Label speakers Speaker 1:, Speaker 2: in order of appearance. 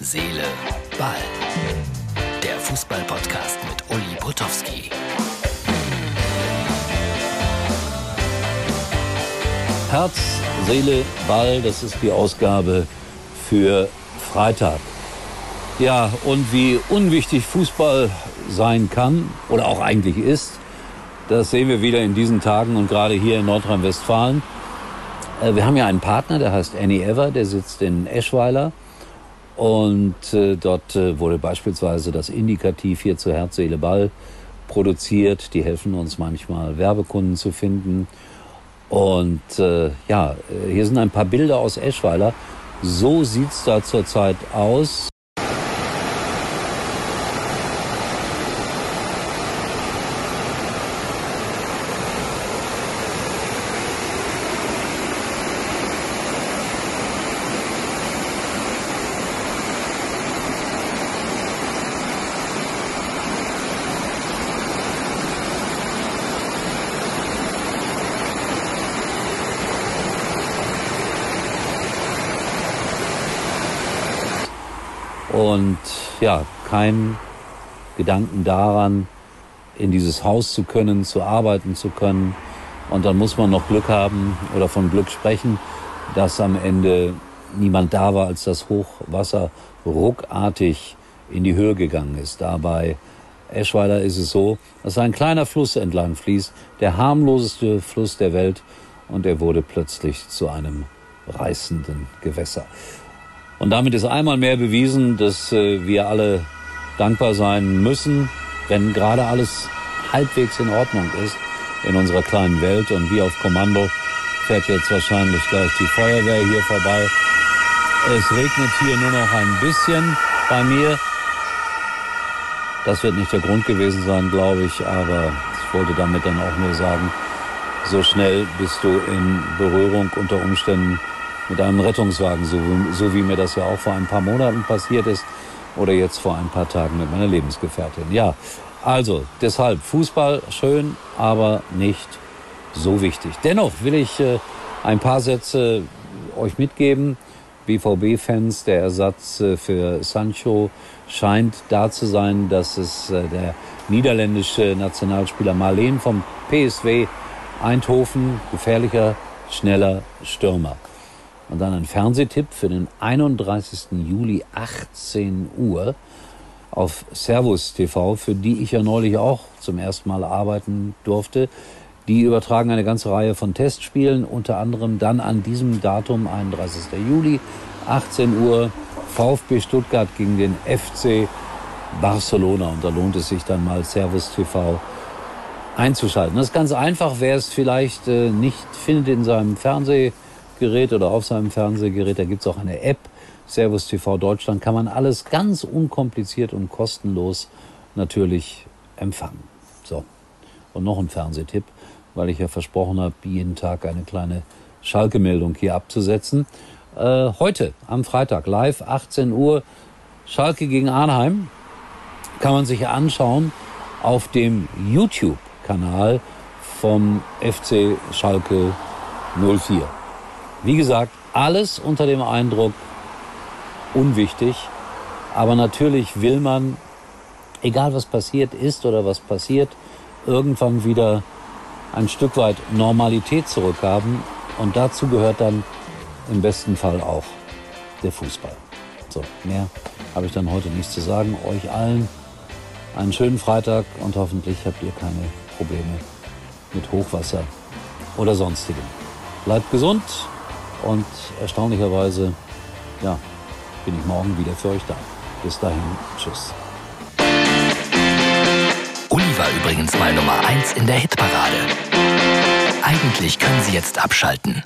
Speaker 1: Seele, Ball. Der Fußball-Podcast mit Uli Potowski.
Speaker 2: Herz, Seele, Ball, das ist die Ausgabe für Freitag. Ja, und wie unwichtig Fußball sein kann oder auch eigentlich ist, das sehen wir wieder in diesen Tagen und gerade hier in Nordrhein-Westfalen. Äh, wir haben ja einen Partner, der heißt Annie Ever, der sitzt in Eschweiler. Und äh, dort äh, wurde beispielsweise das Indikativ hier zu Herz, Seele, Ball produziert. Die helfen uns manchmal, Werbekunden zu finden. Und äh, ja, äh, hier sind ein paar Bilder aus Eschweiler. So sieht's da zurzeit aus. Und ja, kein Gedanken daran, in dieses Haus zu können, zu arbeiten zu können. Und dann muss man noch Glück haben oder von Glück sprechen, dass am Ende niemand da war, als das Hochwasser ruckartig in die Höhe gegangen ist. Dabei Eschweiler ist es so, dass ein kleiner Fluss entlang fließt, der harmloseste Fluss der Welt, und er wurde plötzlich zu einem reißenden Gewässer. Und damit ist einmal mehr bewiesen, dass äh, wir alle dankbar sein müssen, wenn gerade alles halbwegs in Ordnung ist in unserer kleinen Welt. Und wie auf Kommando fährt jetzt wahrscheinlich gleich die Feuerwehr hier vorbei. Es regnet hier nur noch ein bisschen bei mir. Das wird nicht der Grund gewesen sein, glaube ich, aber ich wollte damit dann auch nur sagen, so schnell bist du in Berührung unter Umständen mit einem Rettungswagen, so, so wie mir das ja auch vor ein paar Monaten passiert ist oder jetzt vor ein paar Tagen mit meiner Lebensgefährtin. Ja, also deshalb Fußball schön, aber nicht so wichtig. Dennoch will ich äh, ein paar Sätze euch mitgeben. BVB-Fans, der Ersatz äh, für Sancho scheint da zu sein, dass es äh, der niederländische Nationalspieler Marleen vom PSW Eindhoven, gefährlicher, schneller Stürmer. Und dann ein Fernsehtipp für den 31. Juli 18 Uhr auf Servus TV, für die ich ja neulich auch zum ersten Mal arbeiten durfte. Die übertragen eine ganze Reihe von Testspielen, unter anderem dann an diesem Datum, 31. Juli, 18 Uhr, VfB Stuttgart gegen den FC Barcelona. Und da lohnt es sich dann mal Servus TV einzuschalten. Das ist ganz einfach, wer es vielleicht äh, nicht findet in seinem Fernseh Gerät oder auf seinem Fernsehgerät. Da gibt es auch eine App, Servus TV Deutschland, kann man alles ganz unkompliziert und kostenlos natürlich empfangen. So, und noch ein Fernsehtipp, weil ich ja versprochen habe, jeden Tag eine kleine Schalke-Meldung hier abzusetzen. Äh, heute, am Freitag, live, 18 Uhr, Schalke gegen Arnheim, kann man sich anschauen auf dem YouTube-Kanal vom FC Schalke 04. Wie gesagt, alles unter dem Eindruck unwichtig. Aber natürlich will man, egal was passiert ist oder was passiert, irgendwann wieder ein Stück weit Normalität zurückhaben. Und dazu gehört dann im besten Fall auch der Fußball. So, mehr habe ich dann heute nichts zu sagen. Euch allen einen schönen Freitag und hoffentlich habt ihr keine Probleme mit Hochwasser oder sonstigem. Bleibt gesund und erstaunlicherweise, ja, bin ich morgen wieder für euch da. Bis dahin, tschüss.
Speaker 1: Uli war übrigens mal Nummer 1 in der Hitparade. Eigentlich können Sie jetzt abschalten.